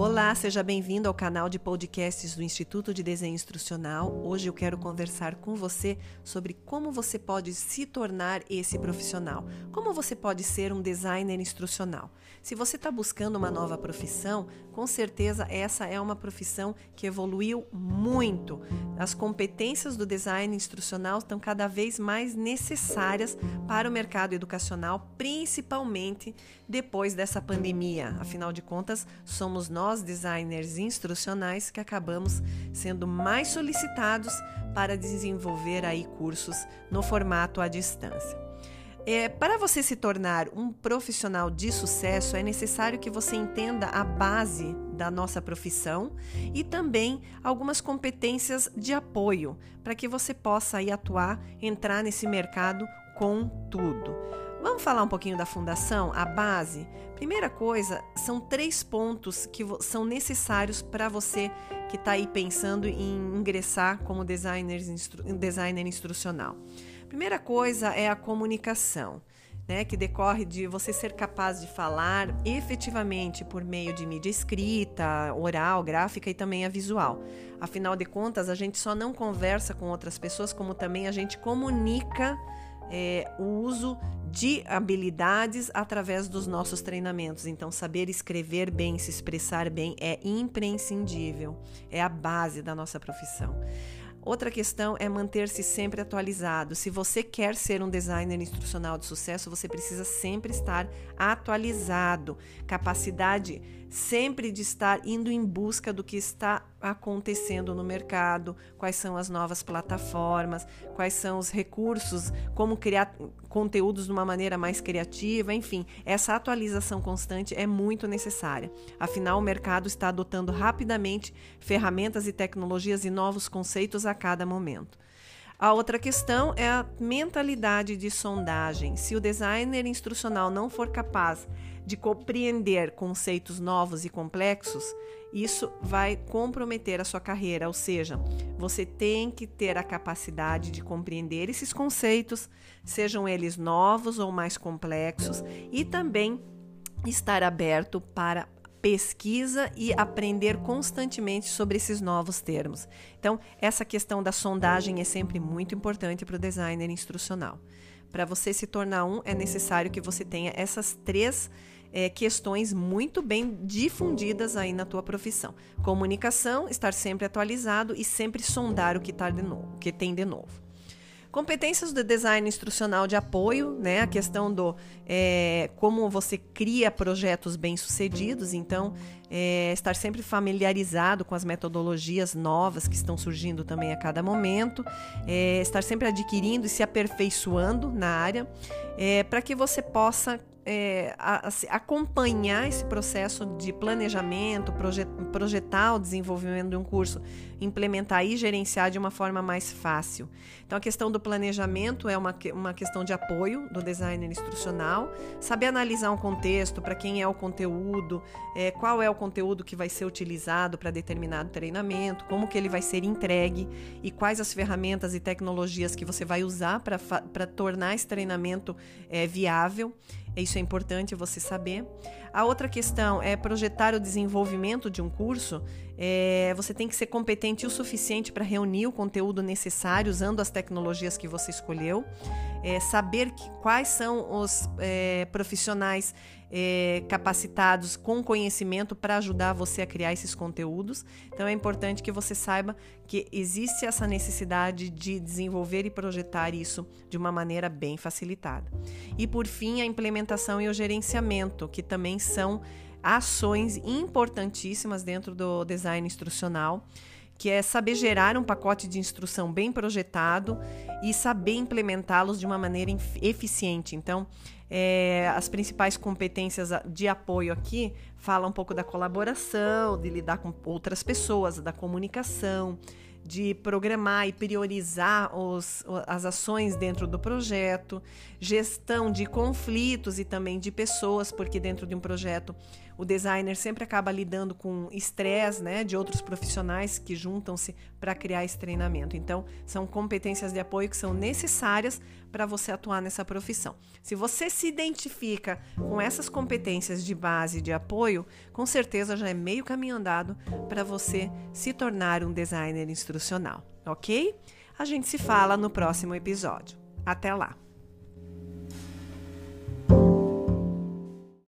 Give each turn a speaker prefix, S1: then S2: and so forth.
S1: Olá, seja bem-vindo ao canal de podcasts do Instituto de Desenho Instrucional. Hoje eu quero conversar com você sobre como você pode se tornar esse profissional, como você pode ser um designer instrucional. Se você está buscando uma nova profissão, com certeza essa é uma profissão que evoluiu muito. As competências do design instrucional estão cada vez mais necessárias para o mercado educacional, principalmente depois dessa pandemia. Afinal de contas, somos nós, designers instrucionais, que acabamos sendo mais solicitados para desenvolver aí cursos no formato à distância. É, para você se tornar um profissional de sucesso, é necessário que você entenda a base da nossa profissão e também algumas competências de apoio para que você possa aí atuar, entrar nesse mercado com tudo. Vamos falar um pouquinho da fundação, a base? Primeira coisa, são três pontos que são necessários para você que está aí pensando em ingressar como designer, instru designer instrucional. Primeira coisa é a comunicação. Né, que decorre de você ser capaz de falar efetivamente por meio de mídia escrita, oral, gráfica e também a visual. Afinal de contas, a gente só não conversa com outras pessoas, como também a gente comunica é, o uso de habilidades através dos nossos treinamentos. Então, saber escrever bem, se expressar bem é imprescindível, é a base da nossa profissão. Outra questão é manter-se sempre atualizado. Se você quer ser um designer instrucional de sucesso, você precisa sempre estar atualizado. Capacidade sempre de estar indo em busca do que está acontecendo no mercado, quais são as novas plataformas, quais são os recursos, como criar conteúdos de uma maneira mais criativa, enfim, essa atualização constante é muito necessária. Afinal, o mercado está adotando rapidamente ferramentas e tecnologias e novos conceitos a cada momento. A outra questão é a mentalidade de sondagem. Se o designer instrucional não for capaz de compreender conceitos novos e complexos, isso vai comprometer a sua carreira, ou seja, você tem que ter a capacidade de compreender esses conceitos, sejam eles novos ou mais complexos, e também estar aberto para pesquisa e aprender constantemente sobre esses novos termos. Então, essa questão da sondagem é sempre muito importante para o designer instrucional. Para você se tornar um, é necessário que você tenha essas três é, questões muito bem difundidas aí na tua profissão. Comunicação, estar sempre atualizado e sempre sondar o que, tá de novo, o que tem de novo. Competências do design instrucional de apoio, né? A questão do é, como você cria projetos bem-sucedidos, então é, estar sempre familiarizado com as metodologias novas que estão surgindo também a cada momento, é, estar sempre adquirindo e se aperfeiçoando na área, é, para que você possa é, a, a, acompanhar esse processo de planejamento, projet, projetar o desenvolvimento de um curso, implementar e gerenciar de uma forma mais fácil. Então, a questão do planejamento é uma, uma questão de apoio do designer instrucional, saber analisar um contexto, para quem é o conteúdo, é, qual é o conteúdo que vai ser utilizado para determinado treinamento, como que ele vai ser entregue e quais as ferramentas e tecnologias que você vai usar para tornar esse treinamento é, viável. Isso é importante você saber. A outra questão é projetar o desenvolvimento de um curso. É, você tem que ser competente o suficiente para reunir o conteúdo necessário usando as tecnologias que você escolheu. É, saber que, quais são os é, profissionais é, capacitados com conhecimento para ajudar você a criar esses conteúdos. Então é importante que você saiba que existe essa necessidade de desenvolver e projetar isso de uma maneira bem facilitada. E por fim, a implementação e o gerenciamento, que também são ações importantíssimas dentro do design instrucional que é saber gerar um pacote de instrução bem projetado e saber implementá-los de uma maneira eficiente. Então, é, as principais competências de apoio aqui falam um pouco da colaboração, de lidar com outras pessoas, da comunicação, de programar e priorizar os, as ações dentro do projeto, gestão de conflitos e também de pessoas, porque dentro de um projeto O designer sempre acaba lidando com estresse, né, de outros profissionais que juntam-se para criar esse treinamento. Então, são competências de apoio que são necessárias para você atuar nessa profissão. Se você se identifica com essas competências de base de apoio, com certeza já é meio caminho andado para você se tornar um designer instrucional, ok? A gente se fala no próximo episódio. Até lá!